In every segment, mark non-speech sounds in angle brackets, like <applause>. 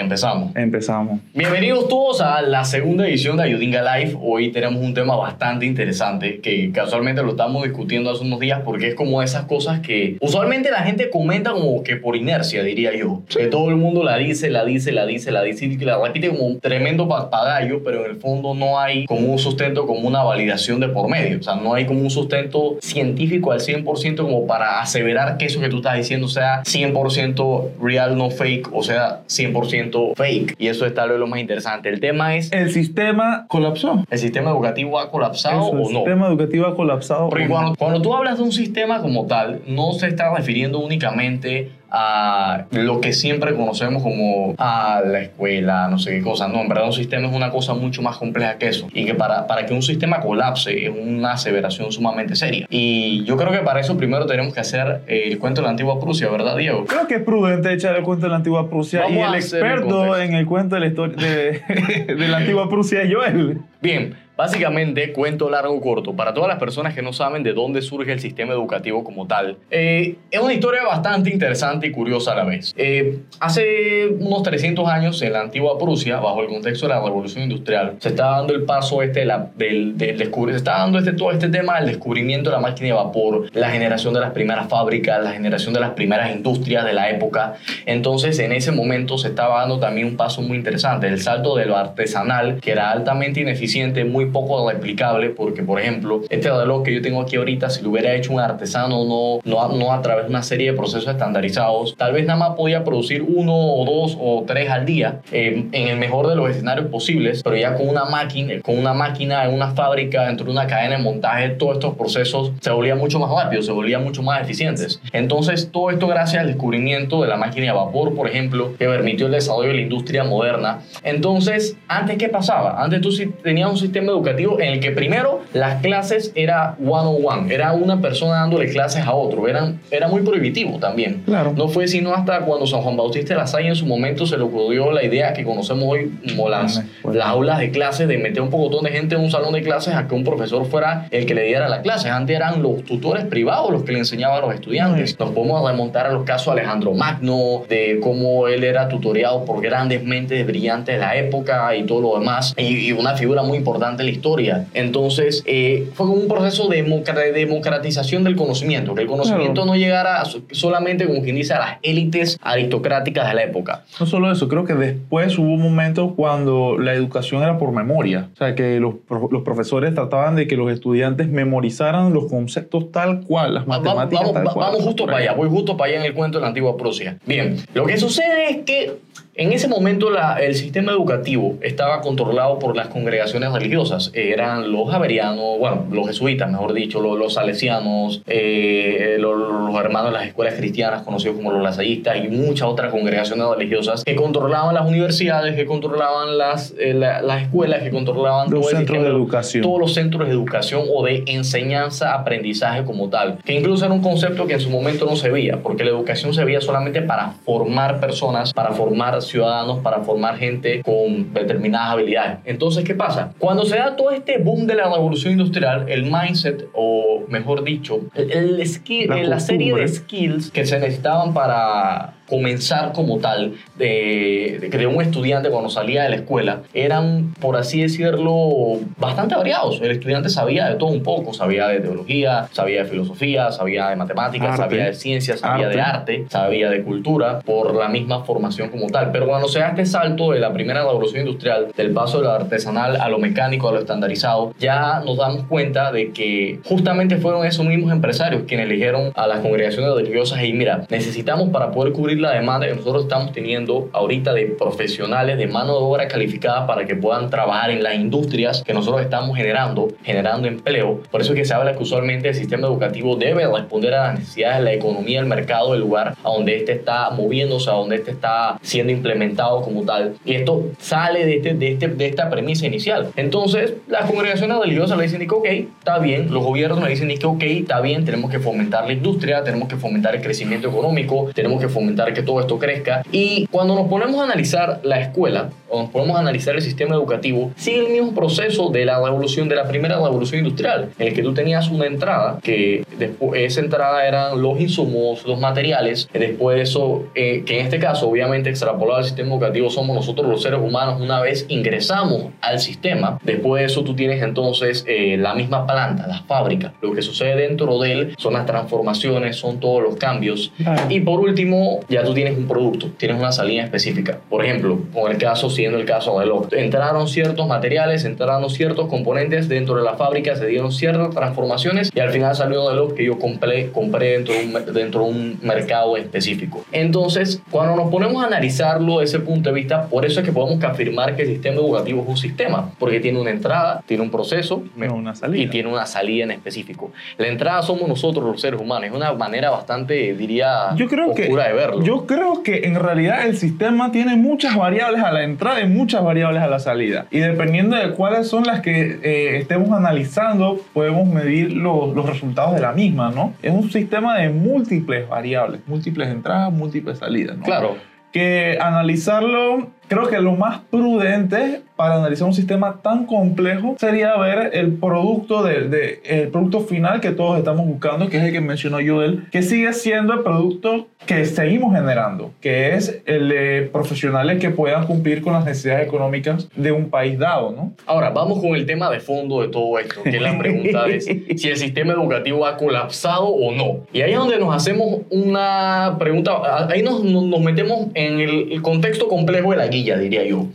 Empezamos. Empezamos. Bienvenidos todos a la segunda edición de Ayudinga Live. Hoy tenemos un tema bastante interesante que casualmente lo estamos discutiendo hace unos días porque es como esas cosas que usualmente la gente comenta como que por inercia, diría yo. Que todo el mundo la dice, la dice, la dice, la dice y la repite como un tremendo papagayo, pero en el fondo no hay como un sustento, como una validación de por medio. O sea, no hay como un sustento científico al 100% como para aseverar que eso que tú estás diciendo sea 100% real, no fake, o sea, 100% fake. Y eso es tal vez lo más interesante. El tema es, El sistema colapsó. ¿el sistema educativo ha colapsado Eso, el o no? sistema educativo ha colapsado. Porque o no. cuando, cuando tú hablas de un sistema como tal, no se está refiriendo únicamente a lo que siempre conocemos como a la escuela, no sé qué cosa. No, en verdad un sistema es una cosa mucho más compleja que eso. Y que para, para que un sistema colapse es una aseveración sumamente seria. Y yo creo que para eso primero tenemos que hacer eh, el cuento de la antigua Prusia, ¿verdad, Diego? Creo que es prudente echar el cuento de la antigua Prusia Vamos y el el experto contexto. en el cuento de la historia de, <laughs> de la antigua Prusia es Joel. Bien, básicamente, cuento largo o corto, para todas las personas que no saben de dónde surge el sistema educativo como tal, eh, es una historia bastante interesante y curiosa a la vez. Eh, hace unos 300 años, en la antigua Prusia, bajo el contexto de la revolución industrial, se estaba dando el paso este la- del, del descubri- se estaba dando este, todo este tema del descubrimiento de la máquina de vapor, la generación de las primeras fábricas, la generación de las primeras industrias de la época. Entonces, en ese momento se estaba dando también un paso muy interesante, el salto de lo artesanal, que era altamente ineficiente, muy poco replicable, porque, por ejemplo, este reloj que yo tengo aquí ahorita, si lo hubiera hecho un artesano, no, no, no a través de una serie de procesos estandarizados, tal vez nada más podía producir uno o dos o tres al día, eh, en el mejor de los escenarios posibles, pero ya con una máquina, con una máquina en una fábrica, dentro de una cadena de montaje, todos estos procesos se volvían mucho más rápidos, se volvían mucho más eficientes. Entonces, todo esto gracias al descubrimiento de la máquina de vapor, por ejemplo, que permitió el desarrollo de la industria moderna. Entonces, antes, ¿qué pasaba? Antes tú sí tenías un sistema educativo en el que primero las clases era one on one, era una persona dándole clases a otro, eran, era muy prohibitivo también. Claro. No fue sino hasta cuando San Juan Bautista de la Salle en su momento se le ocurrió la idea que conocemos hoy como las, Bueno. las aulas de clases, de meter un pocotón de gente en un salón de clases a que un profesor fuera el que le diera la clase. Antes eran los tutores privados los que le enseñaban a los estudiantes. Nos podemos remontar a los casos de Alejandro Magno, de cómo él era tutoreado por grandes mentes brillantes de la época y todo lo demás, y, y una figura muy importante en la historia. Entonces, eh, fue como un proceso de democra- de democratización del conocimiento, que el conocimiento Claro. no llegara so- solamente, como quien dice, a las élites aristocráticas de la época. No solo eso, creo que después hubo un momento cuando la educación era por memoria. O sea, que los, los profesores trataban de que los estudiantes memorizaran los conceptos tal cual, las Va- va- matemáticas vamos, tal cual. vamos justo para allá, voy justo para allá en el cuento de la antigua Prusia. Bien, lo que sucede es que en ese momento la- el sistema educativo estaba controlado por las congregaciones religiosas. Eran los javerianos, bueno, los jesuitas, mejor dicho, los, los salesianos, eh, los, los hermanos de las escuelas cristianas, conocidos como los lasallistas, y muchas otras congregaciones religiosas que controlaban las universidades, que controlaban las, eh, la- las escuelas, que controlaban Los todo el centros sistema de educación. todos los centros de educación o de enseñanza, aprendizaje como tal, que incluso era un concepto que en su momento no se veía, porque la educación se veía solamente para formar personas, para formar ciudadanos, para formar gente con determinadas habilidades. Entonces, ¿qué pasa? Cuando se da todo este boom de la revolución industrial, el mindset, o mejor dicho, el, el skill- La la serie de skills que se necesitaban para comenzar como tal de, de, de un estudiante cuando salía de la escuela eran, por así decirlo, bastante variados. El estudiante sabía de todo un poco, sabía de teología, sabía de filosofía, sabía de matemáticas, Arte. sabía de ciencias, sabía Arte. de arte, sabía de cultura, por la misma formación como tal. Pero cuando se da este salto de la primera revolución industrial, del paso de lo artesanal a lo mecánico, a lo estandarizado, ya nos damos cuenta de que justamente fueron esos mismos empresarios quienes eligieron a las congregaciones religiosas y mira, necesitamos para poder cubrir la demanda que nosotros estamos teniendo ahorita de profesionales, de mano de obra calificada para que puedan trabajar en las industrias que nosotros estamos generando, generando empleo. Por eso es que se habla que usualmente el sistema educativo debe responder a las necesidades de la economía, del mercado, del lugar a donde éste está moviéndose, a donde éste está siendo implementado como tal. Y esto sale de, este, de, este, de esta premisa inicial. Entonces, las congregaciones religiosas le dicen ok, está bien, los gobiernos le dicen ok, está bien, tenemos que fomentar la industria, tenemos que fomentar el crecimiento económico, tenemos que fomentar ayudar a que todo esto crezca. Y cuando nos ponemos a analizar la escuela, o nos ponemos a analizar el sistema educativo, sigue el mismo proceso de la revolución, de la primera revolución industrial, en el que tú tenías una entrada, que después esa entrada eran los insumos, los materiales, después de eso, eh, que en este caso obviamente extrapolado al sistema educativo somos nosotros los seres humanos una vez ingresamos al sistema, después de eso tú tienes entonces eh, la misma planta, la fábrica, lo que sucede dentro de él son las transformaciones, son todos los cambios. Y por último ya tú tienes un producto, tienes una salida específica, por ejemplo, con el caso siendo el caso de lo entraron ciertos materiales, entraron ciertos componentes dentro de la fábrica, se dieron ciertas transformaciones y al final salió de lo que yo compré, compré dentro, de un, dentro de un mercado específico. Entonces, cuando nos ponemos a analizarlo desde ese punto de vista, por eso es que podemos afirmar que el sistema educativo es un sistema, porque tiene una entrada, tiene un proceso una salida. y tiene una salida en específico. La entrada somos nosotros los seres humanos, es una manera bastante, diría, yo creo oscura que, de verlo. Yo creo que en realidad el sistema tiene muchas variables a la entrada y muchas variables a la salida. Y dependiendo de cuáles son las que eh, estemos analizando, podemos medir los, los resultados de la misma, ¿no? Es un sistema de múltiples variables, múltiples entradas, múltiples salidas, ¿no? Claro. Que analizarlo Creo que lo más prudente para analizar un sistema tan complejo sería ver el producto, de, el producto final que todos estamos buscando, que es el que mencionó Joel, que sigue siendo el producto que seguimos generando, que es el de profesionales que puedan cumplir con las necesidades económicas de un país dado, ¿no? Ahora, vamos con el tema de fondo de todo esto, que la pregunta es si el sistema educativo ha colapsado o no. Y ahí es donde nos hacemos una pregunta, ahí nos, nos metemos en el contexto complejo de la guía diría yo.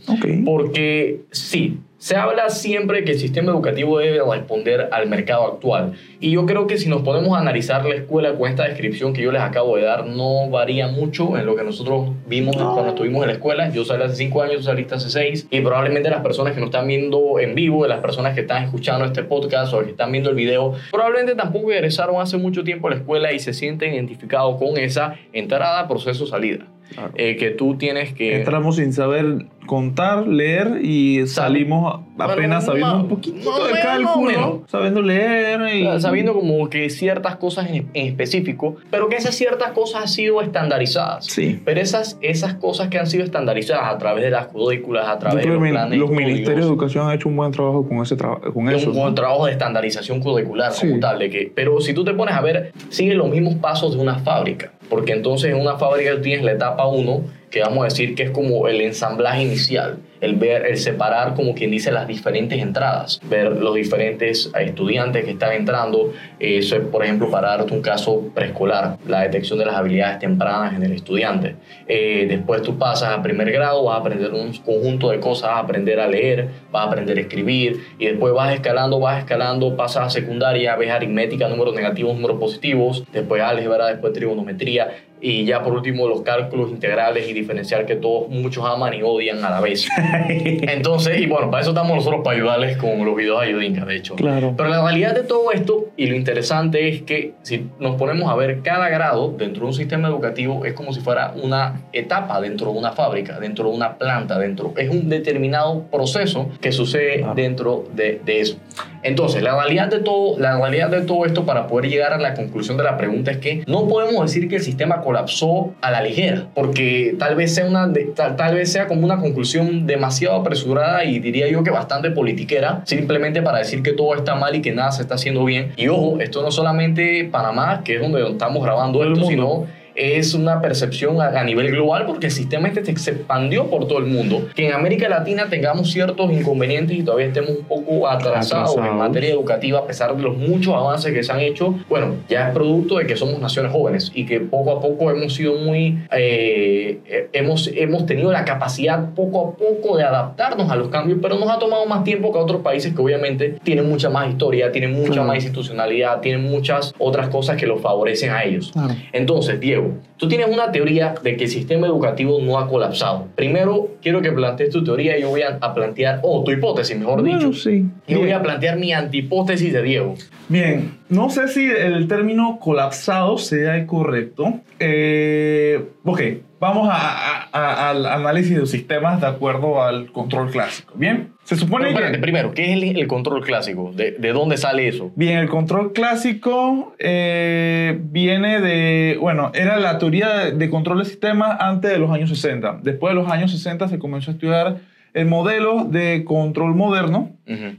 Porque sí, se habla siempre que el sistema educativo debe responder al mercado actual. Y yo creo que si nos podemos analizar la escuela con esta descripción que yo les acabo de dar, no varía mucho en lo que nosotros vimos cuando estuvimos en la escuela. Yo salí hace cinco años, tú saliste hace seis. Y probablemente las personas que nos están viendo en vivo, de las personas que están escuchando este podcast o que están viendo el video, probablemente tampoco egresaron hace mucho tiempo a la escuela y se sienten identificados con esa entrada, proceso, salida. Eh, que tú tienes que... Entramos sin saber contar, leer y salimos apenas sabiendo un poquito de cálculo, sabiendo leer y... Sabiendo como que ciertas cosas en, específico, pero que esas ciertas cosas han sido estandarizadas. Sí. Pero esas, esas cosas que han sido estandarizadas a través de las currículas, a través de los planes... Los ministerios de educación han hecho un buen trabajo con, ese con eso. Un buen trabajo de estandarización curricular como tal. De que, pero si tú te pones a ver, sigue los mismos pasos de una fábrica. Porque entonces en una fábrica tú tienes la etapa 1, que vamos a decir que es como el ensamblaje inicial el ver, el separar, como quien dice, las diferentes entradas, ver los diferentes estudiantes que están entrando, eso es, por ejemplo, para darte un caso preescolar, la detección de las habilidades tempranas en el estudiante. Eh, después tú pasas a primer grado, vas a aprender un conjunto de cosas, vas a aprender a leer, vas a aprender a escribir, y después vas escalando, vas escalando, pasas a secundaria, ves aritmética, números negativos, números positivos, después álgebra, después trigonometría, y ya por último los cálculos integrales y diferencial que todos muchos aman y odian a la vez. <laughs> Entonces, y bueno, para eso estamos nosotros para ayudarles con los videos ayudinca, de hecho. Claro. Pero la realidad de todo esto y lo interesante es que si nos ponemos a ver cada grado dentro de un sistema educativo es como si fuera una etapa dentro de una fábrica, dentro de una planta, dentro es un determinado proceso que sucede dentro de, de, eso. Entonces, la realidad de todo, la realidad de todo esto para poder llegar a la conclusión de la pregunta es que no podemos decir que el sistema colapsó a la ligera, porque tal vez sea una tal, tal vez sea como una conclusión demasiado apresurada y diría yo que bastante politiquera, simplemente para decir que todo está mal y que nada se está haciendo bien. Y ojo, esto no solamente Panamá, que es donde estamos grabando esto, sino es una percepción a, nivel global porque el sistema este se expandió por todo el mundo. Que en América Latina tengamos ciertos inconvenientes y todavía estemos un poco atrasados en materia educativa a pesar de los muchos avances que se han hecho, bueno, ya es producto de que somos naciones jóvenes y que poco a poco hemos sido muy, eh, eh, hemos, hemos tenido la capacidad poco a poco de adaptarnos a los cambios, pero nos ha tomado más tiempo que otros países que obviamente tienen mucha más historia, tienen mucha más institucionalidad, tienen muchas otras cosas que los favorecen a ellos. Entonces, Diego, tú tienes una teoría de que el sistema educativo no ha colapsado. Primero, quiero que plantees tu teoría y yo voy a, plantear, o tu hipótesis, mejor dicho. Sí. Y voy a plantear mi antihipótesis de Diego. Bien, no sé si el término colapsado sea el correcto. Eh, ok, vamos a- a- al análisis de sistemas de acuerdo al control clásico. Bien, se supone Pero que... espérate, primero, ¿qué es el, el control clásico? ¿De, de dónde sale eso? Bien, el control clásico eh, viene de, bueno, era la teoría de, de control de sistemas antes de los años 60. Después de los años 60 se comenzó a estudiar el modelo de control moderno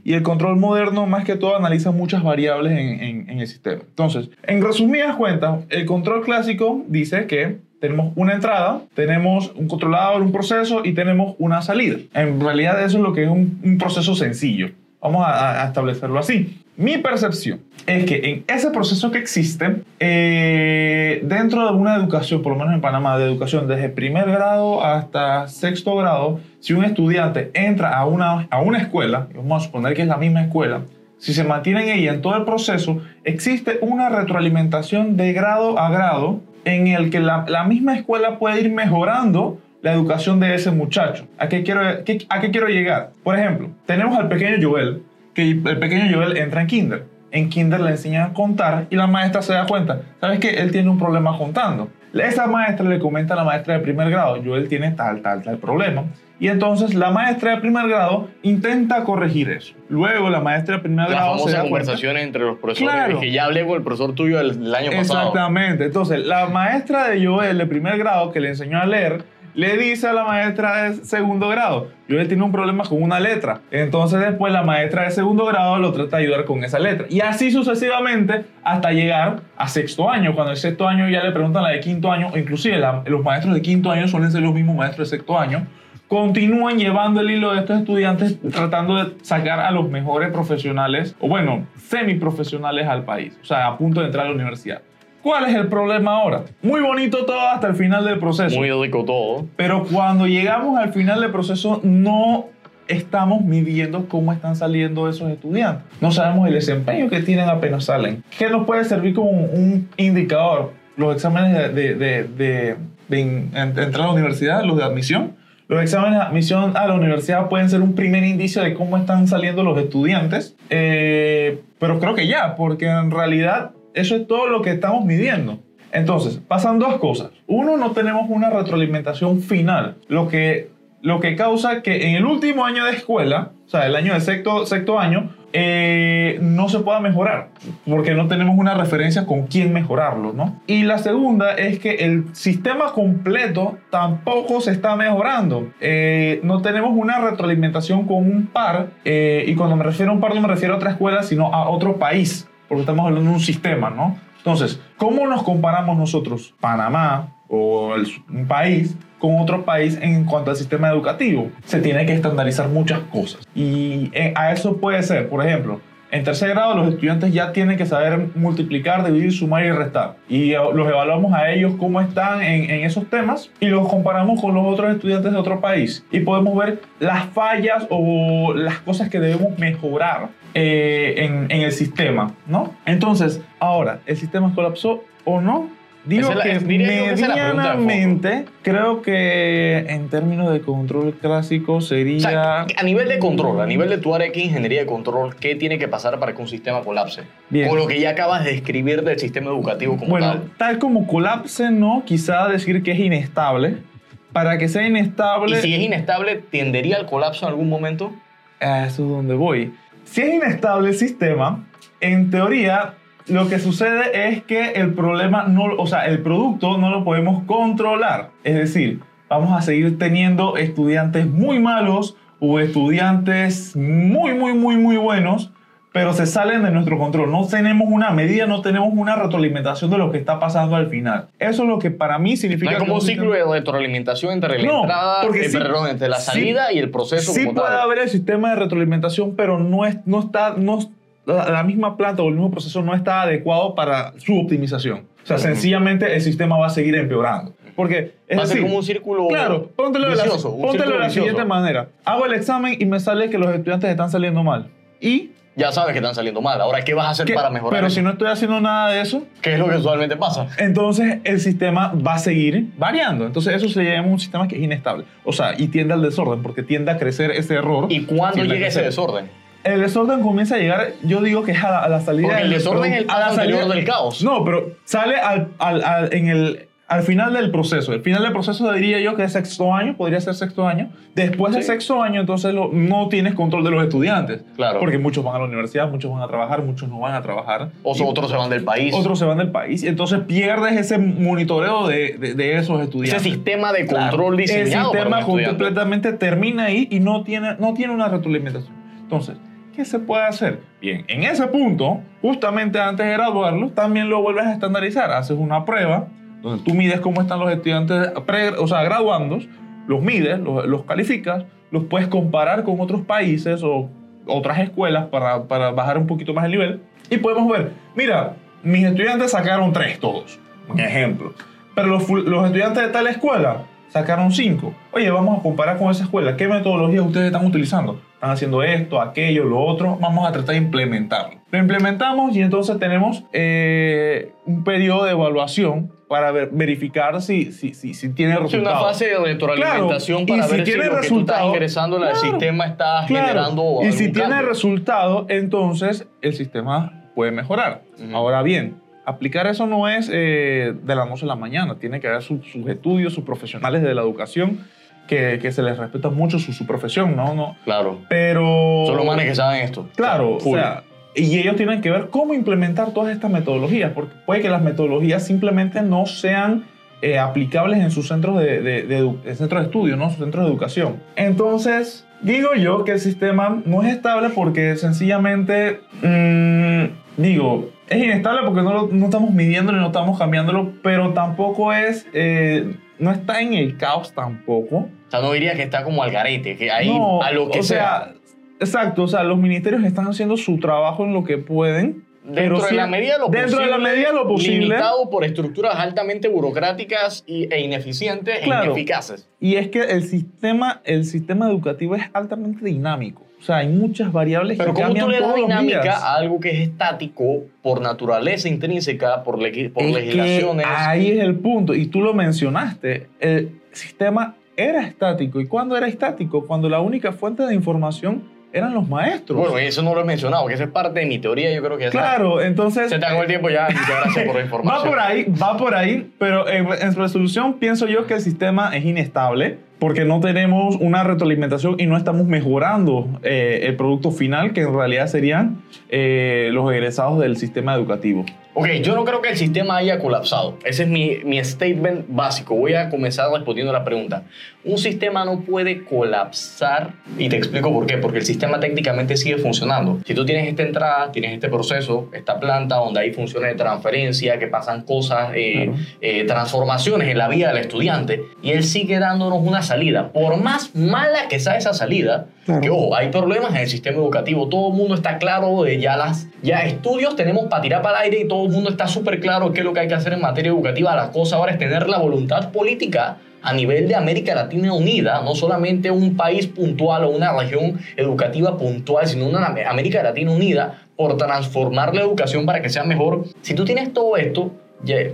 y el control moderno más que todo analiza muchas variables en, en- en el sistema. Entonces, en resumidas cuentas, el control clásico dice que tenemos una entrada, tenemos un controlador, un proceso y tenemos una salida. En realidad eso es lo que es un, un proceso sencillo. Vamos a, a establecerlo así. Mi percepción es que en ese proceso que existe, eh, dentro de una educación, por lo menos en Panamá, de educación desde primer grado hasta sexto grado, si un estudiante entra a una, a una escuela, vamos a suponer que es la misma escuela, si se mantiene en ella en todo el proceso, existe una retroalimentación de grado a grado en el que la, la misma escuela puede ir mejorando la educación de ese muchacho. ¿A qué, quiero, ¿A qué quiero llegar? Por ejemplo, tenemos al pequeño Joel, que el pequeño Joel entra en kinder. En kinder le enseñan a contar y la maestra se da cuenta, ¿sabes que Él tiene un problema contando. Esa maestra le comenta a la maestra de primer grado, Joel tiene tal, tal, tal problema. Y entonces la maestra de primer grado intenta corregir eso. Luego la maestra de primer Las grado se famosas conversaciones entre los profesores. Claro. Que ya hablé con el profesor tuyo el, el año pasado. Exactamente. Entonces, la maestra de Joel de primer grado que le enseñó a leer, le dice a la maestra de segundo grado, Joel tiene un problema con una letra. Entonces después la maestra de segundo grado lo trata de ayudar con esa letra. Y así sucesivamente hasta llegar a sexto año. Cuando el sexto año ya le preguntan la de quinto año, o inclusive la- los maestros de quinto año suelen ser los mismos maestros de sexto año. Continúan llevando el hilo de estos estudiantes tratando de sacar a los mejores profesionales, o bueno, semiprofesionales al país, o sea, a punto de entrar a la universidad. ¿Cuál es el problema ahora? Muy bonito todo hasta el final del proceso. Muy rico todo. Pero cuando llegamos al final del proceso no estamos midiendo cómo están saliendo esos estudiantes. No sabemos el desempeño que tienen apenas salen. ¿Qué nos puede servir como un indicador? Los exámenes de, de, de, de- entrar a la universidad, los de admisión. Los exámenes de admisión a la universidad pueden ser un primer indicio de cómo están saliendo los estudiantes. Eh, pero creo que ya, porque en realidad eso es todo lo que estamos midiendo. Entonces, pasan dos cosas. Uno, no tenemos una retroalimentación final, lo que, lo que causa que en el último año de escuela, o sea, el año de sexto, sexto año, eh, no se pueda mejorar, porque no tenemos una referencia con quién mejorarlo, ¿no? Y la segunda es que el sistema completo tampoco se está mejorando. Eh, no tenemos una retroalimentación con un par, eh, y cuando me refiero a un par no me refiero a otra escuela, sino a otro país, porque estamos hablando de un sistema, ¿no? Entonces, ¿cómo nos comparamos nosotros, Panamá o el- un país, con otro país en cuanto al sistema educativo? Se tiene que estandarizar muchas cosas. Y eh, a eso puede ser, por ejemplo, en tercer grado los estudiantes ya tienen que saber multiplicar, dividir, sumar y restar. Y eh, los evaluamos a ellos cómo están en, en esos temas y los comparamos con los otros estudiantes de otro país. Y podemos ver las fallas o las cosas que debemos mejorar eh, en, en el sistema, ¿no? Entonces, ahora, ¿el sistema colapsó o no? Digo Esa es la- que yo que medianamente creo que en términos de control clásico sería... O sea, a nivel de control, a nivel de tu área de ingeniería de control, ¿qué tiene que pasar para que un sistema colapse? Bien. Con lo que ya acabas de describir del sistema educativo como Bueno, tal. tal como colapse, no, quizá decir que es inestable. Para que sea Y inestable, si es inestable, ¿tendería al colapso en algún momento? eso es donde voy. Si es inestable el sistema, en teoría, lo que sucede es que el problema, no, o sea, el producto no lo podemos controlar. Es decir, vamos a seguir teniendo estudiantes muy malos o estudiantes muy, muy, muy, muy buenos, pero se salen de nuestro control. No tenemos una medida, no tenemos una retroalimentación de lo que está pasando al final. Eso es lo que para mí No significa... hay que como un ciclo de retroalimentación entre la No, entrada, porque eh, sí- perdón, entre la sí- salida y el proceso Sí como puede tal. haber el sistema de retroalimentación, pero no, es, no está, no, la misma planta o el mismo proceso no está adecuado para su optimización. O sea, sencillamente el sistema va a seguir empeorando. Porque, es Va a ser como un círculo claro, póntelo de la, vicioso, póntelo de la siguiente manera. Hago el examen y me sale que los estudiantes están saliendo mal. ¿Y Ya sabes que están saliendo mal. Ahora, ¿qué vas a hacer qué? para mejorar Pero eso? si no estoy haciendo nada de eso, ¿Qué es lo que usualmente pasa? entonces el sistema va a seguir variando. Entonces eso se llama un sistema que es inestable. O sea, y tiende al desorden, porque tiende a crecer ese error. ¿Y cuándo llega ese desorden? el desorden comienza a llegar, yo digo que es a la, a la salida Porque el del- desorden es el paso anterior del caos. No, pero sale al, al- al- en el, al final del proceso. El final del proceso diría yo que es sexto año, podría ser sexto año. Después del Sí. sexto año, entonces lo- no tienes control de los estudiantes. Claro. Porque muchos van a la universidad, muchos van a trabajar, muchos no van a trabajar. O Y otros se van del país. otros se van del país. Y entonces pierdes ese monitoreo de, de- de esos Ese estudiantes. sistema de Claro. control diseñado El para sistema estudiante. completamente termina ahí y no tiene, no tiene una retroalimentación. Entonces, ¿qué se puede hacer? Bien, en ese punto, justamente antes de graduarlos, también lo vuelves a estandarizar. Haces una prueba donde tú mides cómo están los estudiantes, pre- o sea, graduandos, los mides, los, los calificas, los puedes comparar con otros países o otras escuelas para, para bajar un poquito más el nivel. Y podemos ver, mira, mis estudiantes sacaron tres todos, un ejemplo. Pero los, los estudiantes de tal escuela sacaron cinco. Oye, vamos a comparar con esa escuela. ¿Qué metodologías ustedes están utilizando? Están haciendo esto, aquello, lo otro. Vamos a tratar de implementarlo. Lo implementamos y entonces tenemos eh, un periodo de evaluación para ver- verificar si, si, si, si tiene resultados. una fase de retroalimentación Claro, para si ver si tiene lo que tú estás resultado- ingresando al Claro, sistema está Claro. generando Y si tiene cambio. resultado, entonces el sistema puede mejorar. Ahora bien, aplicar eso no es eh, de la noche a la mañana. Tiene que haber su- sus estudios, sus profesionales de la educación, que, que se les respeta mucho su, su profesión, ¿no? no Claro. Pero... Son los manes que saben esto. Claro, o sea, y ellos tienen que ver cómo implementar todas estas metodologías, porque puede que las metodologías simplemente no sean eh, aplicables en sus centros de, de, de de centros de estudio, ¿no? sus centros de educación. Entonces, digo yo que el sistema no es estable porque sencillamente, mm, digo, es inestable porque no, lo- no estamos midiéndolo y no estamos cambiándolo, pero tampoco es, eh, no está en el caos tampoco. O sea, no diría que está como al garete, que ahí No, a lo que o sea. Exacto, o sea, los ministerios están haciendo su trabajo en lo que pueden. Dentro pero de la medida lo dentro posible. de la medida de lo posible. Limitado por estructuras altamente burocráticas y- e ineficientes Claro. e ineficaces. Y es que el sistema, el sistema educativo es altamente dinámico. O sea, hay muchas variables Pero que ¿cómo tú cambian le das dinámica a algo que es estático por naturaleza intrínseca, por, legui- por Es legislaciones? que ahí es el punto, y tú lo mencionaste. El sistema era estático. ¿Y cuándo era estático? Cuando la única fuente de información eran los maestros. Bueno, eso no lo he mencionado, que esa es parte de mi teoría, yo creo que claro, entonces... Se te acabó el tiempo ya, muchas gracias por la información. <laughs> Va por ahí, va por ahí, pero en, en resolución pienso yo que el sistema es inestable porque no tenemos una retroalimentación y no estamos mejorando eh, el producto final que en realidad serían eh, los egresados del sistema educativo. Ok, yo no creo que el sistema haya colapsado. Ese es mi, mi statement básico. Voy a comenzar respondiendo la pregunta. Un sistema no puede colapsar y te explico por qué. Porque el sistema técnicamente sigue funcionando. Si tú tienes esta entrada, tienes este proceso, esta planta donde hay funciones de transferencia, que pasan cosas, eh, Claro. eh, transformaciones en la vida del estudiante, y él sigue dándonos una salida. Por más mala que sea esa salida, Claro. que ojo, hay problemas en el sistema educativo. Todo el mundo está claro de ya las ya estudios tenemos para tirar para el aire y todo el mundo está súper claro qué es lo que hay que hacer en materia educativa. La cosa ahora es tener la voluntad política a nivel de América Latina unida, no solamente un país puntual o una región educativa puntual, sino una América Latina unida por transformar la educación para que sea mejor. Si tú tienes todo esto,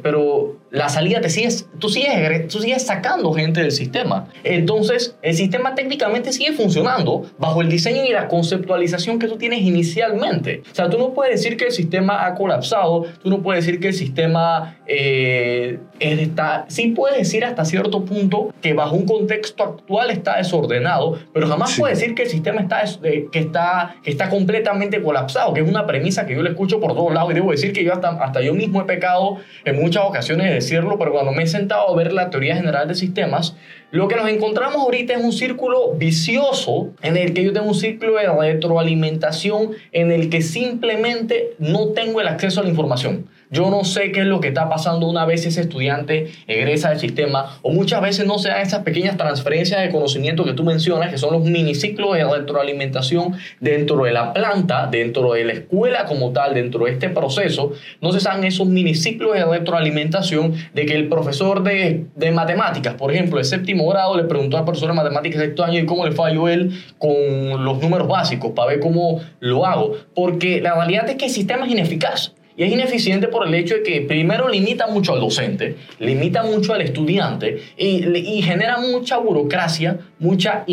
pero la salida te sigues, tú sigues, tú sigues sacando gente del sistema. Entonces, el sistema técnicamente sigue funcionando bajo el diseño y la conceptualización que tú tienes inicialmente. O sea, tú no puedes decir que el sistema ha colapsado, tú no puedes decir que el sistema eh, está... Sí puedes decir hasta cierto punto que bajo un contexto actual está desordenado, pero jamás Sí. puedes decir que el sistema está, que está, que está completamente colapsado, que es una premisa que yo le escucho por todos lados y debo decir que yo hasta, hasta yo mismo he pecado en muchas ocasiones de decirlo, pero cuando me he sentado a ver la teoría general de sistemas, lo que nos encontramos ahorita es un círculo vicioso en el que yo tengo un ciclo de retroalimentación en el que simplemente no tengo el acceso a la información. Yo no sé qué es lo que está pasando una vez ese estudiante egresa del sistema o muchas veces no se dan esas pequeñas transferencias de conocimiento que tú mencionas, que son los miniciclos de retroalimentación dentro de la planta, dentro de la escuela como tal, dentro de este proceso. No se dan esos miniciclos de retroalimentación de que el profesor de, de matemáticas, por ejemplo, de séptimo grado, le preguntó al profesor de matemáticas de sexto año y cómo le falló él con los números básicos para ver cómo lo hago. Porque la realidad es que el sistema es ineficaz. Y es ineficiente por el hecho de que primero limita mucho al docente, limita mucho al estudiante y, y genera mucha burocracia, mucha,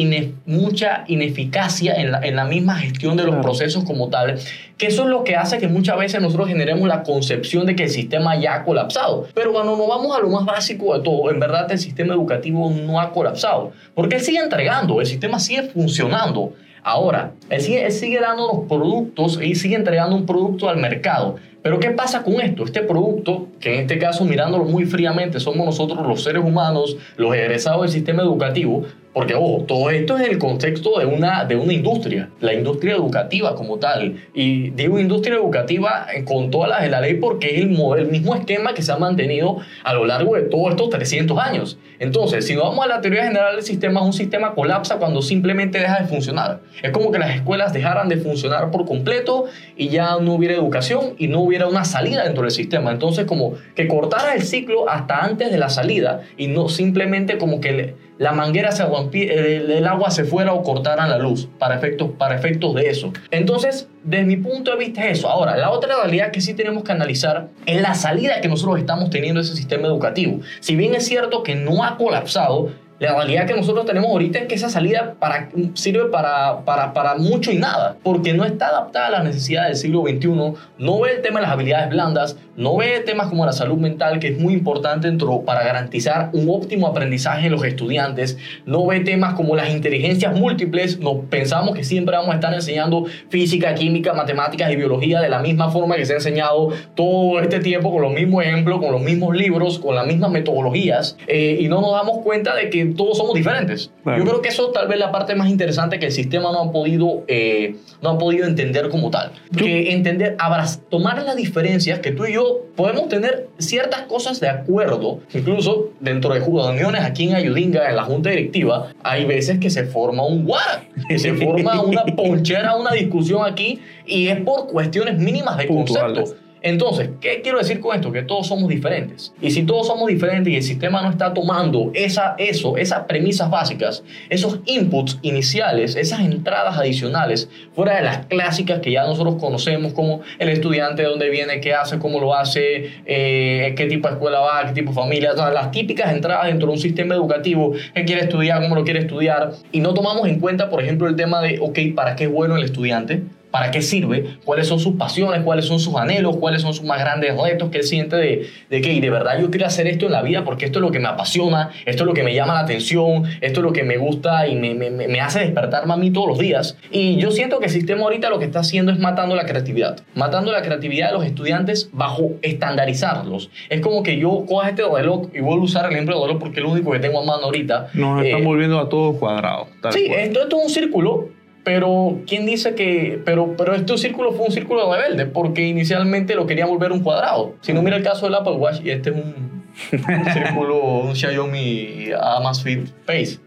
mucha ineficacia en la, en la, misma gestión de los procesos como tal, que eso es lo que hace que muchas veces nosotros generemos la concepción de que el sistema ya ha colapsado. Pero cuando nos vamos a lo más básico de todo, en verdad el sistema educativo no ha colapsado, porque él sigue entregando, el sistema sigue funcionando. Ahora, él sigue, él sigue dando los productos y sigue entregando un producto al mercado. Pero ¿qué pasa con esto? Este producto, que en este caso mirándolo muy fríamente, somos nosotros los seres humanos, los egresados del sistema educativo, porque, ojo, todo esto es en el contexto de una, de una industria, la industria educativa como tal. Y digo industria educativa con todas las de la ley porque es el, mismo esquema que se ha mantenido a lo largo de todos estos 300 años. Entonces, si vamos a la teoría general del sistema, un sistema colapsa cuando simplemente deja de funcionar. Es como que las escuelas dejaran de funcionar por completo y ya no hubiera educación y no hubiera una salida dentro del sistema. Entonces, como que cortara el ciclo hasta antes de la salida y no simplemente como que la manguera se el, el agua se fuera o cortaran la luz para efectos, para efectos de eso. Entonces, desde mi punto de vista es eso. Ahora, la otra realidad que sí tenemos que analizar es la salida que nosotros estamos teniendo de ese sistema educativo. Si bien es cierto que no ha colapsado, la realidad que nosotros tenemos ahorita es que esa salida para, sirve para, para, para, mucho y nada, porque no está adaptada a las necesidades del siglo XXI, no ve el tema de las habilidades blandas, no ve temas como la salud mental, que es muy importante dentro, para garantizar un óptimo aprendizaje de los estudiantes, no ve temas como las inteligencias múltiples, no, pensamos que siempre vamos a estar enseñando física, química, matemáticas y biología de la misma forma que se ha enseñado todo este tiempo, con los mismos ejemplos, con los mismos libros, con las mismas metodologías, eh, y no nos damos cuenta de que todos somos diferentes. Yo creo que eso tal vez la parte más interesante que el sistema no ha podido, eh, no ha podido entender como tal. Que entender, tomar las diferencias que tú y yo podemos tener ciertas cosas de acuerdo, incluso dentro de reuniones aquí en Ayudinga, en la junta directiva, hay veces que se forma un guara, que se forma una <laughs> ponchera, una discusión aquí, y es por cuestiones mínimas de concepto. Entonces, ¿qué quiero decir con esto? Que todos somos diferentes. Y si todos somos diferentes y el sistema no está tomando esa, eso, esas premisas básicas, esos inputs iniciales, esas entradas adicionales, fuera de las clásicas que ya nosotros conocemos, como el estudiante, de dónde viene, qué hace, cómo lo hace, eh, qué tipo de escuela va, qué tipo de familia, las típicas entradas dentro de un sistema educativo, qué quiere estudiar, cómo lo quiere estudiar, y no tomamos en cuenta, por ejemplo, el tema de, ok, ¿para qué es bueno el estudiante? Para qué sirve, cuáles son sus pasiones, cuáles son sus anhelos, cuáles son sus más grandes retos que él siente de, de que de verdad yo quiero hacer esto en la vida porque esto es lo que me apasiona, esto es lo que me llama la atención, esto es lo que me gusta y me, me, me hace despertarme a mí todos los días. Y yo siento que el sistema ahorita lo que está haciendo es matando la creatividad, matando la creatividad de los estudiantes bajo estandarizarlos. Es como que yo coja este reloj y vuelvo a usar el ejemplo de reloj porque es lo único que tengo a mano ahorita. Nos están eh, volviendo a todos cuadrados. Sí, esto, esto es un círculo pero, ¿quién dice que.? Pero, pero este círculo fue un círculo rebelde, porque inicialmente lo querían volver un cuadrado. Si no, mira el caso del Apple Watch, y este es un, <laughs> círculo, un Xiaomi Amazfit Face.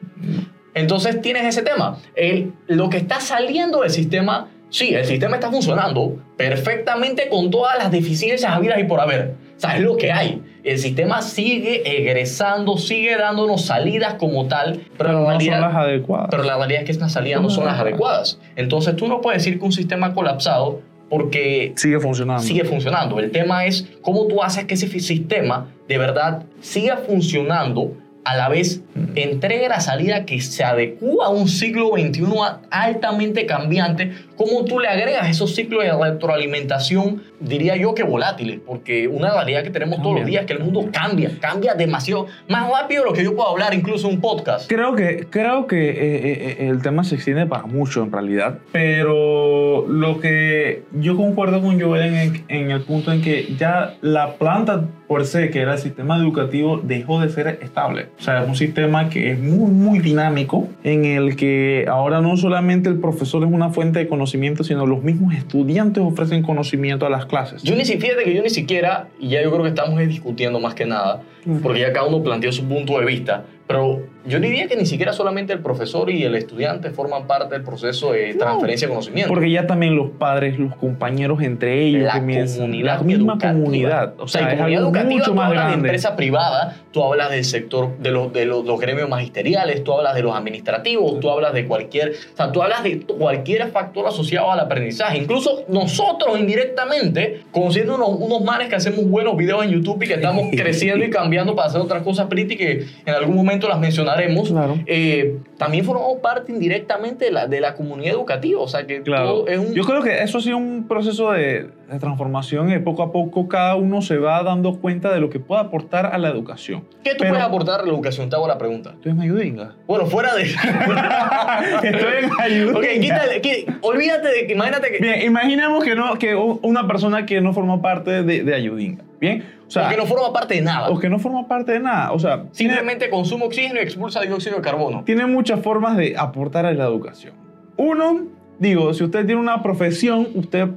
Entonces tienes ese tema. El, lo que está saliendo del sistema, sí, el sistema está funcionando perfectamente con todas las deficiencias habidas y por haber. O sea, es lo que hay el sistema sigue egresando, sigue dándonos salidas como tal, pero, la realidad, son las adecuadas. Pero la realidad es que estas salidas no son las adecuadas. Entonces tú no puedes decir que un sistema ha colapsado porque sigue funcionando. Sigue funcionando. El tema es cómo tú haces que ese sistema de verdad siga funcionando a la vez entrega la salida que se adecua a un siglo XXI altamente cambiante, ¿cómo tú le agregas esos ciclos de retroalimentación, diría yo que volátiles? Porque una realidad que tenemos todos los días es que el mundo cambia, cambia demasiado, más rápido de lo que yo puedo hablar incluso un podcast. Creo que, creo que eh, eh, eh, el tema se extiende para mucho en realidad, pero lo que yo concuerdo con Joel en en el punto en que ya la planta por se, que era el sistema educativo, dejó de ser estable. O sea, es un sistema que es muy, muy dinámico, en el que ahora no solamente el profesor es una fuente de conocimiento, sino los mismos estudiantes ofrecen conocimiento a las clases. Yo ni siquiera, que yo ni siquiera, y ya yo creo que estamos discutiendo más que nada, porque ya cada uno planteó su punto de vista, Pero yo diría que ni siquiera solamente el profesor y el estudiante forman parte del proceso de transferencia de conocimiento. Porque ya también los padres, los compañeros entre ellos, la comunidad la misma educativa. comunidad. O O sea, sea, en es comunidad algo educativa mucho tú más hablas de grande. empresa privada, tú hablas del sector, de los, de los, los gremios magisteriales, tú hablas de los administrativos, tú hablas de cualquier, o sea, tú hablas de cualquier factor asociado al aprendizaje. Incluso nosotros indirectamente, conociendo unos, unos manes que hacemos buenos videos en YouTube y que estamos <laughs> creciendo y cambiando para hacer otras cosas pretty que en algún momento las Claro. eh, también formamos parte indirectamente de la, de la comunidad educativa. O sea, que Claro. todo es un... Yo creo que eso ha sido un proceso de, de transformación y poco a poco cada uno se va dando cuenta de lo que puede aportar a la educación. ¿Qué tú pero- puedes aportar a la educación? Te hago la pregunta. Estoy en Ayudinga. Bueno, fuera de... <laughs> Estoy en Ayudinga. Ok, quítale, olvídate de que, imagínate que, Bien, imaginemos que, no, que una persona que no forma parte de, de Ayudinga. Bien, o sea, o que no forma parte de nada. o que no forma parte de nada. O sea, tiene, Simplemente consume oxígeno y expulsa dióxido de carbono. tiene muchas formas de aportar a la educación. Uno, digo, si usted tiene una profesión, usted,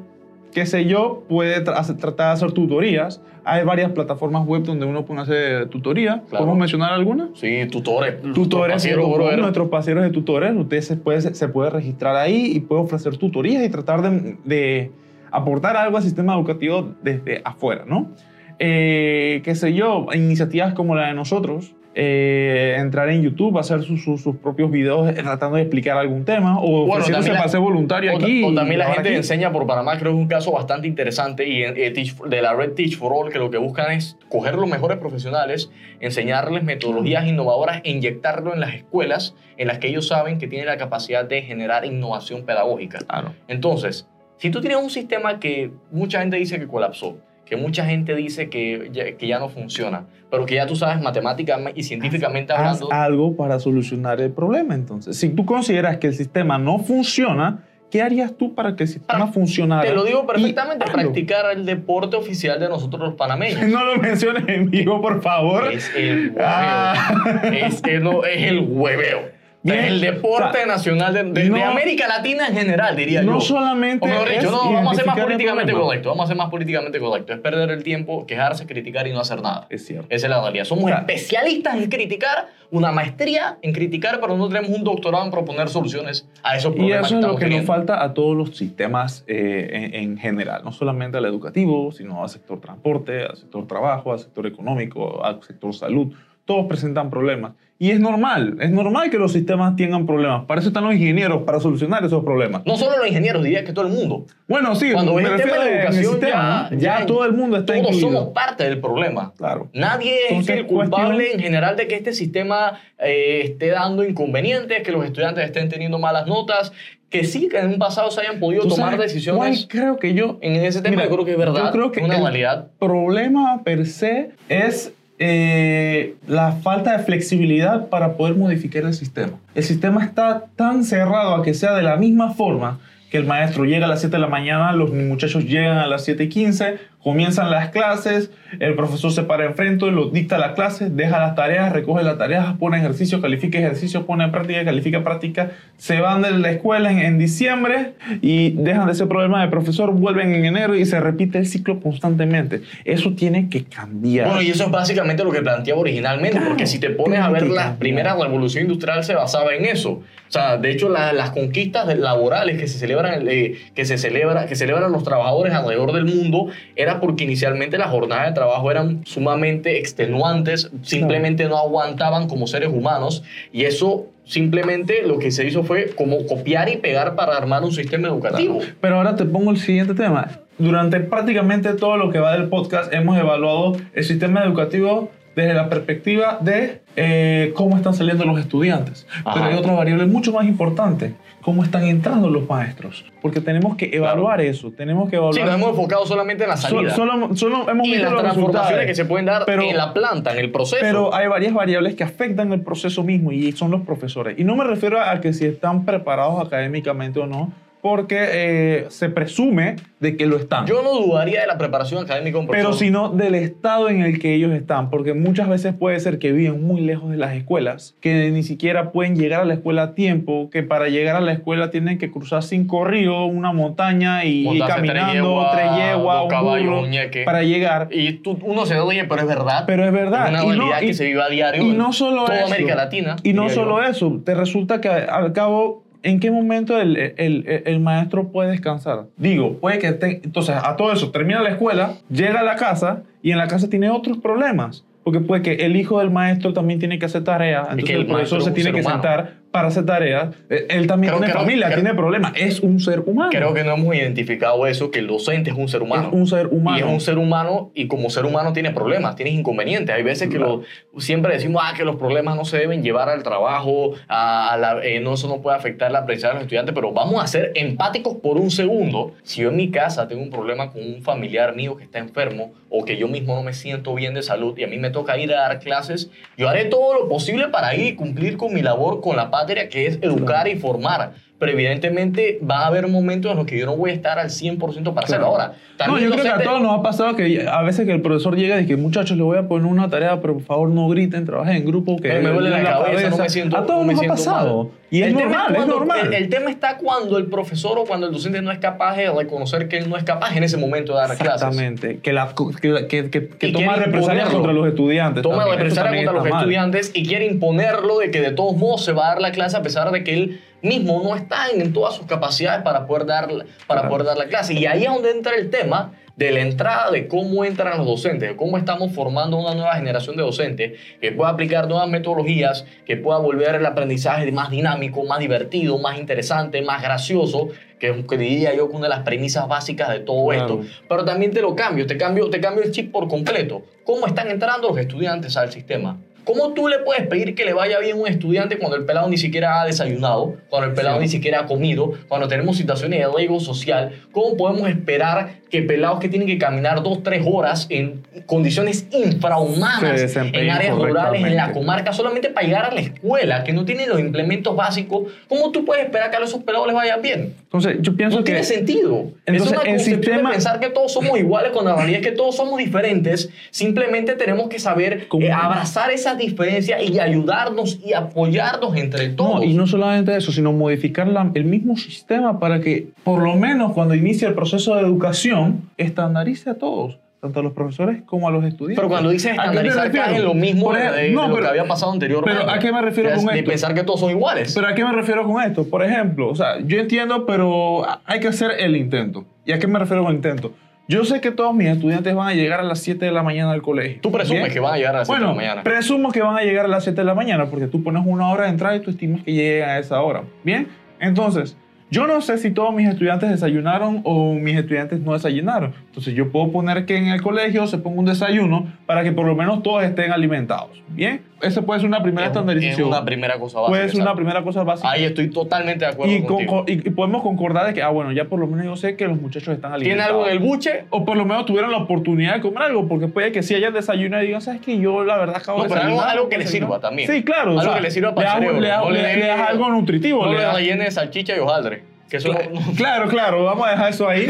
qué sé yo, puede tra- tratar de hacer tutorías. Hay varias plataformas web donde uno puede hacer tutoría. Claro. ¿Podemos mencionar alguna? Sí, tutores. Tutores, brother. nuestros paseros de tutores, usted se puede, se puede registrar ahí y puede ofrecer tutorías y tratar de, de aportar algo al sistema educativo desde afuera, ¿no? Eh, qué sé yo, iniciativas como la de nosotros, eh, entrar en YouTube, hacer sus, sus- sus propios videos eh, tratando de explicar algún tema o Bueno, ofreciéndose para ser voluntario O, aquí. o también la gente aquí. enseña por Panamá, creo que es un caso bastante interesante y eh, Teach de la red Teach for All, que lo que buscan es coger los mejores profesionales, enseñarles metodologías innovadoras e inyectarlo en las escuelas en las que ellos saben que tienen la capacidad de generar innovación pedagógica. Claro. Entonces, si tú tienes un sistema que mucha gente dice que colapsó, que mucha gente dice que ya, que ya no funciona, pero que ya tú sabes matemáticamente y científicamente Haz hablando, algo para solucionar el problema, entonces. Si tú consideras que el sistema no funciona, ¿qué harías tú para que el sistema Ah, funcionara? te lo digo perfectamente, practicar el deporte oficial de nosotros los panameños. <laughs> No lo menciones en vivo, por favor. Es el hueveo. Ah. Es, no, es el hueveo. Bien. El deporte O sea, nacional de, de- de no- América Latina en general, diría no yo. solamente O mejor dicho, es no, vamos a ser más políticamente correcto. Vamos a ser más políticamente correcto. Es perder el tiempo, quejarse, criticar y no hacer nada. Es cierto. Esa es la realidad. Somos O sea, especialistas en criticar, una maestría en criticar, pero no tenemos un doctorado en proponer soluciones a esos Y problemas eso es lo que nos teniendo. falta a todos los sistemas eh, en, en general, no solamente al educativo, sino al sector transporte, al sector trabajo, al sector económico, al sector salud. Todos presentan problemas. Y es normal, es normal que los sistemas tengan problemas. Para eso están los ingenieros, para solucionar esos problemas. No solo los ingenieros, diría que todo el mundo. Bueno, sí, Cuando me el tema de la educación, sistema, ya, ya, todo el mundo está Todos incluido. somos parte del problema. Claro. Nadie es Entonces, el culpable cuestión- en general de que este sistema eh, esté dando inconvenientes, que los estudiantes estén teniendo malas notas, que sí, que en un pasado se hayan podido ¿Tú tomar sabes decisiones cuál creo que yo en ese tema. Mira, yo creo que es verdad, yo creo que una el realidad. problema per se es eh, la falta de flexibilidad para poder modificar el sistema. El sistema está tan cerrado a que sea de la misma forma que el maestro llega a las 7 de la mañana, los muchachos llegan a las 7 y 15, comienzan las clases, el profesor se para enfrente, lo dicta la clase, deja las tareas, recoge las tareas, pone ejercicio, califica ejercicio, pone práctica, califica práctica, se van de la escuela en, en diciembre y dejan de ser problema de profesor, vuelven en enero y se repite el ciclo constantemente. Eso tiene que cambiar. Bueno, y eso es básicamente lo que planteaba originalmente, Claro, porque si te pones a ver que la cambiar. primera revolución industrial se basaba en eso. O sea, de hecho, la- las conquistas laborales que se celebran, eh, que se celebra, que celebran los trabajadores alrededor del mundo, era porque inicialmente las jornadas de trabajo eran sumamente extenuantes, simplemente no aguantaban como seres humanos, y eso simplemente lo que se hizo fue como copiar y pegar para armar un sistema educativo. Pero ahora te pongo el siguiente tema. Durante prácticamente todo lo que va del podcast hemos evaluado el sistema educativo desde la perspectiva de eh, cómo están saliendo los estudiantes. Ajá. Pero hay otra variable mucho más importante, cómo están entrando los maestros. Porque tenemos que evaluar eso, tenemos que evaluar... Sí, nos hemos enfocado solamente en la So- salida. solo, solo hemos y visto las los transformaciones que se pueden dar Pero- en la planta, en el proceso. Pero hay varias variables que afectan el proceso mismo y son los profesores. Y no me refiero a que si están preparados académicamente o no, porque eh, se presume de que lo están. Yo no dudaría de la preparación académica de un pero profesor. sino del estado en el que ellos están, porque muchas veces puede ser que viven muy lejos de las escuelas, que ni siquiera pueden llegar a la escuela a tiempo, que para llegar a la escuela tienen que cruzar cinco ríos, una montaña y ir Montarse caminando, tres yeguas, un caballos, burro, un ñeque. para llegar. Y tú, uno se oye, pero es verdad. Pero es verdad. Es una y no- y- que se vive a diario y en no solo toda eso, América Latina. Y no solo yo. eso, te resulta que al cabo, ¿en qué momento el, el- el- el maestro puede descansar? Digo, puede que te- entonces a todo eso termina la escuela, llega a la casa y en la casa tiene otros problemas. Porque puede que el hijo del maestro también tiene que hacer tareas, entonces que el, profesor se tiene que humano. sentar para hacer tareas. Eh, Él también Creo tiene no- familia, creo- tiene problemas, es un ser humano. Creo que no hemos identificado eso, que el docente es un ser humano. es un ser humano. Y es un ser humano y como ser humano tiene problemas, tiene inconvenientes. Hay veces que Claro. lo, siempre decimos ah, que los problemas no se deben llevar al trabajo, a, la- eh, no, eso no puede afectar la aprendizaje de los estudiantes, pero vamos a ser empáticos por un segundo. Si yo en mi casa tengo un problema con un familiar mío que está enfermo o que yo mismo no me siento bien de salud y a mí me toca ir a dar clases, yo haré todo lo posible para ir y cumplir con mi labor con la patria, que es educar y formar. Pero evidentemente va a haber momentos en los que yo no voy a estar al 100% para hacerlo. Ahora, No, yo creo que a todos nos ha pasado que a veces que el profesor llega y dice, muchachos, les voy a poner una tarea, pero por favor no griten, trabajen en grupo, que me, duele la cabeza, no me siento A todos no me nos ha pasado. mal. Y es El tema normal, es normal. El, el tema está cuando el profesor o cuando el docente no es capaz de reconocer que él no es capaz en ese momento de dar clases. Exactamente. Que, la, que, que, que, toma represalias contra los estudiantes. Toma también. Eso represalia también contra los mal. estudiantes y quiere imponerlo de que de todos modos se va a dar la clase a pesar de que él mismo no está en, en todas sus capacidades para poder, dar, para Claro. poder dar la clase. Y ahí es donde entra el tema de la entrada de cómo entran los docentes, de cómo estamos formando una nueva generación de docentes que pueda aplicar nuevas metodologías, que pueda volver el aprendizaje más dinámico, más divertido, más interesante, más gracioso, que, que diría yo que una de las premisas básicas de todo Claro. esto. Pero también te lo cambio, te cambio, te cambio el chip por completo. ¿Cómo están entrando los estudiantes al sistema? ¿Cómo tú le puedes pedir que le vaya bien a un estudiante cuando el pelado ni siquiera ha desayunado, cuando el pelado Sí. ni siquiera ha comido, cuando tenemos situaciones de riesgo social? ¿Cómo podemos esperar que pelados que tienen que caminar dos, tres horas en condiciones infrahumanas en áreas rurales, en la comarca, solamente para llegar a la escuela, que no tienen los implementos básicos? ¿Cómo tú puedes esperar que a esos pelados les vaya bien? Entonces, yo pienso No que... tiene sentido. Entonces, es una el sistema- de pensar que todos somos iguales cuando la realidad es que todos somos diferentes. Simplemente tenemos que saber eh, abrazar esas diferencias y ayudarnos y apoyarnos entre todos. No, y no solamente eso, sino modificar la- el mismo sistema para que, por lo menos cuando inicie el proceso de educación, estandarice a todos, tanto a los profesores como a los estudiantes. pero cuando dices ¿A qué me estandarizar, cae en lo mismo Por de, de no, lo pero- que había pasado anteriormente. pero ¿a qué me refiero es con De esto? pensar que todos son iguales. Pero ¿a qué me refiero con esto? Por ejemplo, o sea, yo entiendo, pero hay que hacer el intento. ¿Y a qué me refiero con el intento? Yo sé que todos mis estudiantes van a llegar a las 7 de la mañana al colegio. Tú presumes ¿bien? que van a llegar a las 7 Bueno, de la mañana. presumo que van a llegar a las 7 de la mañana porque tú pones una hora de entrada y tú estimas que lleguen a esa hora. Bien, entonces, yo no sé si todos mis estudiantes desayunaron o mis estudiantes no desayunaron. Entonces, yo puedo poner que en el colegio se ponga un desayuno para que por lo menos todos estén alimentados. Bien, esa puede ser una primera Es- estandarización. Es una primera cosa básica. puede ser una primera cosa básica. Ahí estoy totalmente de acuerdo Y, con- contigo. con- y- podemos concordar de que, ah, bueno, ya por lo menos yo sé que los muchachos están ¿Tiene alimentados. algo en el buche? O por lo menos tuvieron la oportunidad de comer algo, porque puede que si hayan desayunado y digan, ¿sabes qué? Yo la verdad acabo No, de pero algo- desayunar. algo que le desayunar". sirva también. Sí, claro. o Algo sea, que le sirva para el das- cerebro. Le, le le- le das algo nutritivo. No le le das- rellene de salchicha y hojaldre. Que eso no- no- Claro, claro, vamos a dejar eso ahí,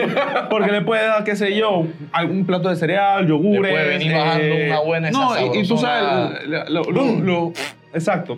porque le puede dar, qué sé yo, algún plato de cereal, yogures. Le puede venir bajando una buena No, y, y tú sabes, lo- lo- lo- lo- exacto.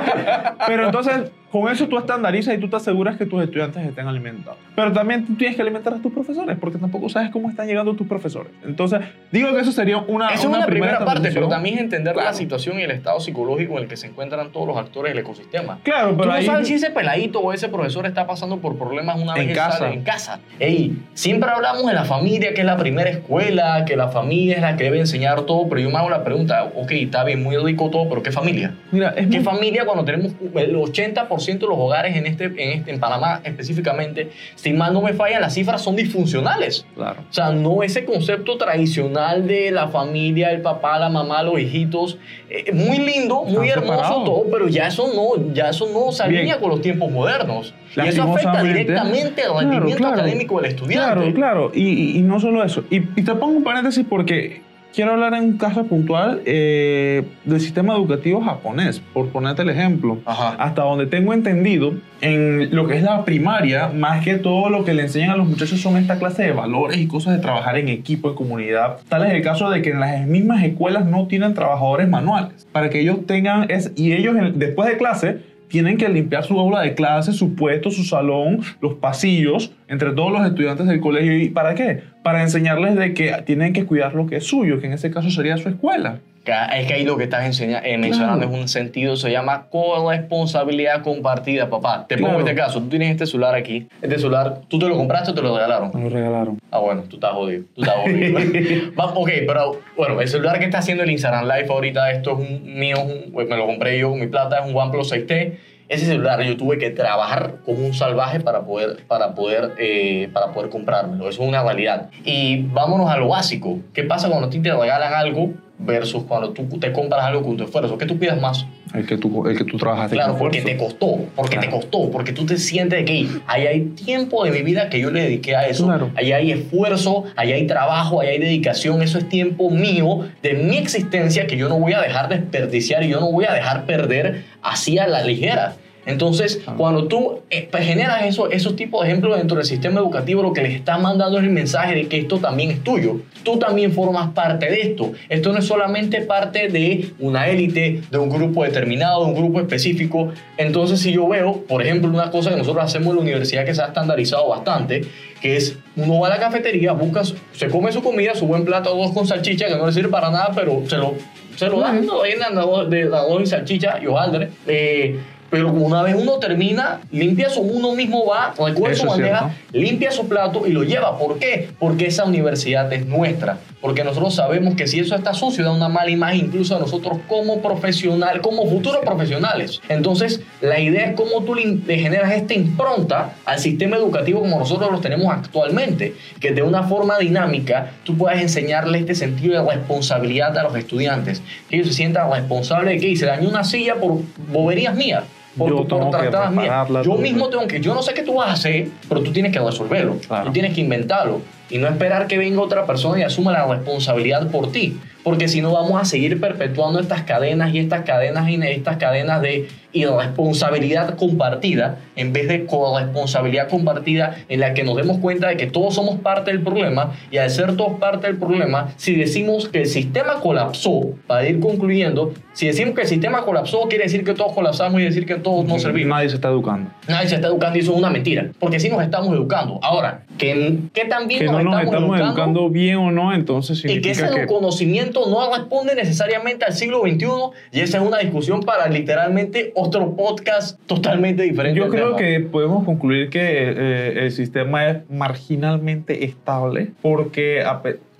<laughs> Pero entonces, con eso tú estandarizas y tú te aseguras que tus estudiantes estén alimentados. Pero también tú tienes que alimentar a tus profesores, porque tampoco sabes cómo están llegando tus profesores. Entonces, digo que eso sería una, Eso es una primera parte, pero también es entender la Claro. situación y el estado psicológico en el que se encuentran todos los actores del ecosistema. Claro, Tú pero no ahí... sabes si ese peladito o ese profesor está pasando por problemas una vez En que casa. sale en casa. Ey, siempre hablamos de la familia, que es la primera escuela, que la familia es la que debe enseñar todo, pero yo me hago la pregunta, ok, está bien, muy rico todo, pero ¿qué familia? Mira, es ¿Qué muy- familia cuando tenemos el 80% de los hogares en, este, en, este, en Panamá específicamente, si mal no me fallan, las cifras son disfuncionales? Claro. O sea, no ese concepto tradicional de la familia, el papá, la mamá, los hijitos. eh, muy lindo, muy Están hermoso separados. todo, pero ya eso no, ya eso no se alinea Bien. con los tiempos modernos. Y eso afecta directamente al Claro, rendimiento claro. académico del estudiante. Claro, claro. Y, y- y no solo eso. Y, y te pongo un paréntesis porque quiero hablar en un caso puntual eh, del sistema educativo japonés, por ponerte el ejemplo. Ajá. Hasta donde tengo entendido, en lo que es la primaria, más que todo lo que le enseñan a los muchachos son esta clase de valores y cosas de trabajar en equipo, en comunidad. Tal es el caso de que en las mismas escuelas no tienen trabajadores manuales, para que ellos tengan, es, y ellos en- después de clase tienen que limpiar su aula de clase, su puesto, su salón, los pasillos, entre todos los estudiantes del colegio. ¿Y para qué? Para enseñarles de que tienen que cuidar lo que es suyo, que en este caso sería su escuela. Es que ahí lo que estás enseña- eh, mencionando Claro. es un sentido, se llama corresponsabilidad compartida, papá. Te pongo Claro. este caso, tú tienes este celular aquí, este celular, ¿tú te lo compraste o te lo regalaron? Me lo regalaron. Ah, bueno, tú estás jodido. Tú estás jodido. <laughs> Va, ok, pero bueno, el celular que está haciendo el Instagram Live ahorita, esto es un mío, un- me lo compré yo con mi plata, es un OnePlus 6T. Ese celular yo tuve que trabajar como un salvaje para poder, para poder, eh, para poder comprármelo. Eso es una realidad. Y vámonos a lo básico. ¿Qué pasa cuando a ti te regalan algo versus cuando tú te compras algo con tu esfuerzo? ¿Qué tú pides más? El que tú, el que tú trabajaste Claro, con porque te costó, porque te costó, porque tú te sientes de que ahí hay tiempo de mi vida que yo le dediqué a eso, Claro. ahí hay esfuerzo, ahí hay trabajo, ahí hay dedicación, eso es tiempo mío, de mi existencia que yo no voy a dejar desperdiciar y yo no voy a dejar perder así a la ligera. Entonces, cuando tú eh, pues, generas eso, esos tipos de ejemplos dentro del sistema educativo, lo que les está mandando es el mensaje de que esto también es tuyo. Tú también formas parte de esto. Esto no es solamente parte de una élite, de un grupo determinado, de un grupo específico. Entonces, si yo veo, por ejemplo, una cosa que nosotros hacemos en la universidad que se ha estandarizado bastante, que es uno va a la cafetería, busca, se come su comida, su buen plato dos con salchicha, que no le sirve para nada, pero se lo, se lo dan, llenan de de arroz y salchicha y hojaldre. Eh, pero una vez uno termina, limpia su, uno mismo va, recuerda su bandeja, limpia su plato y lo lleva. ¿Por qué? Porque esa universidad es nuestra. Porque nosotros sabemos que si eso está sucio, da una mala imagen incluso a nosotros como profesional, como futuros profesionales. Entonces, la idea es cómo tú le, generas esta impronta al sistema educativo como nosotros lo tenemos actualmente. Que de una forma dinámica tú puedas enseñarle este sentido de responsabilidad a los estudiantes. Que ellos se sientan responsables de que se dañó una silla por boberías mías. Por, Yo por tratadas mías. mismo tengo que, yo no sé qué tú vas a hacer, pero tú tienes que resolverlo. Claro. Tú tienes que inventarlo. Y no esperar que venga otra persona y asuma la responsabilidad por ti. Porque si no vamos a seguir perpetuando estas cadenas y estas cadenas y estas cadenas de irresponsabilidad compartida en vez de corresponsabilidad compartida en la que nos demos cuenta de que todos somos parte del problema y al ser todos parte del problema, si decimos que el sistema colapsó, para ir concluyendo, si decimos que el sistema colapsó, quiere decir que todos colapsamos y decir que todos no servimos. Nadie se está educando. Nadie se está educando y eso es una mentira. Porque sí nos estamos educando. Ahora, ¿qué, qué tan bien Que nos no nos estamos, educando? bien o no, entonces Y que significa ese que... conocimiento no responde necesariamente al siglo XXI y esa es una discusión para literalmente otro podcast totalmente diferente. Yo creo tema. que podemos concluir que eh, el sistema es marginalmente estable, porque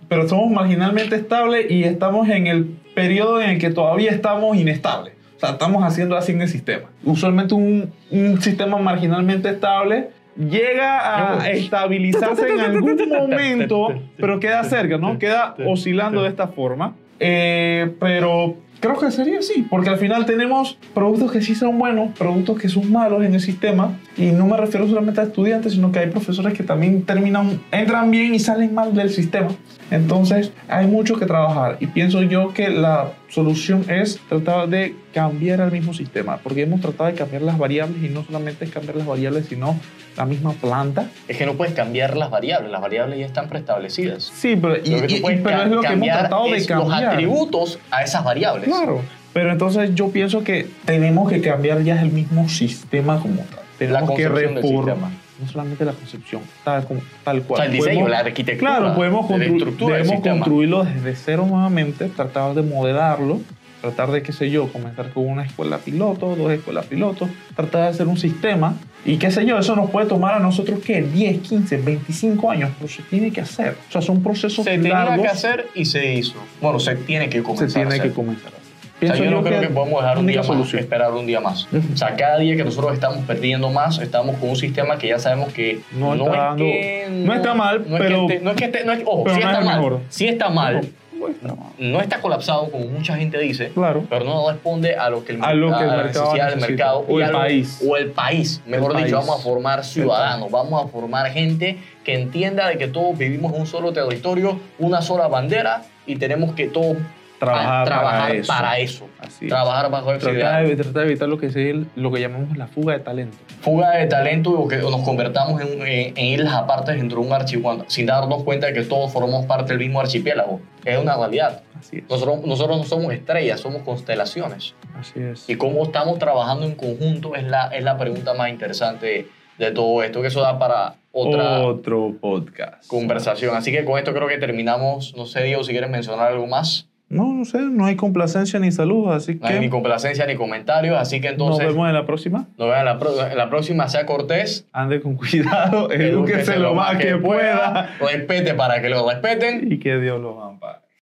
pero somos marginalmente estables y estamos en el periodo en el que todavía estamos inestables. O sea, estamos haciendo así en el sistema. Usualmente un, un sistema marginalmente estable llega a estabilizarse en algún <laughs> momento, pero queda cerca, ¿no? Queda oscilando de esta forma. Eh, pero creo que sería así, porque al final tenemos productos que sí son buenos, productos que son malos en el sistema, y no me refiero solamente a estudiantes, sino que hay profesores que también terminan, entran bien y salen mal del sistema. Entonces hay mucho que trabajar y pienso yo que la solución es tratar de cambiar el mismo sistema, porque hemos tratado de cambiar las variables y no solamente es cambiar las variables, sino la misma planta. Es que no puedes cambiar las variables, las variables ya están preestablecidas. Sí, pero, y- y- puedes pero es lo que hemos cambiar tratado de es los cambiar. atributos a esas variables. Claro, pero entonces yo pienso que tenemos que cambiar ya el mismo sistema como tal. Tenemos que reformar. No solamente la concepción, tal, como- tal O cual. sea, el diseño, Podemos- la arquitectura. Claro, podemos constru- debemos construirlo desde cero nuevamente, tratar de modelarlo, tratar de, qué sé yo, comenzar con una escuela piloto, dos escuelas pilotos, tratar de hacer un sistema y qué sé yo, eso nos puede tomar a nosotros, ¿qué? 10, 15, 25 años, pero se tiene que hacer. O sea, son procesos Se tenía largos. que hacer y se hizo. Bueno, se tiene que se comenzar a tiene hacer. que comenzar a. O sea, yo no creo que, podemos dejar un día más, solución. esperar un día más. O sea, cada día que nosotros estamos perdiendo más, estamos con un sistema que ya sabemos que No está es que no está mal, no es pero- que esté- no es que esté, no es- ojo, sí está mal, sí está mal, no está colapsado como mucha gente dice, Claro. pero no responde a lo que el, A lo que el mercado del mercado O y el a lo- país. o el país, mejor El dicho, país. vamos a formar ciudadanos, vamos a formar gente que entienda de que todos vivimos en un solo territorio, una sola bandera y tenemos que todos Trabajar, trabajar para eso. para eso. Así es. Trabajar bajo esa idea. Tratar de, tratar de evitar lo que, es el- lo que llamamos la fuga de talento. Fuga de talento o que nos convertamos en, en- en islas aparte dentro de un archipiélago, sin darnos cuenta de que todos formamos parte del mismo archipiélago. Es una realidad. Así es. Nosotros, nosotros no somos estrellas, somos constelaciones. Así es. Y cómo estamos trabajando en conjunto es la, es la pregunta más interesante de todo esto, que eso da para otra Otro podcast. conversación. Así que con esto creo que terminamos. No sé, Diego, si quieres mencionar algo más. No, no sé, no hay complacencia ni saludos, así No hay que ni complacencia ni comentarios. Así que nos entonces vemos en la próxima. nos vemos en la, pro- en la próxima. Sea cortés. Ande con cuidado, <laughs> edúquese lo más que pueda Respete para que lo respeten. y que Dios los ampare.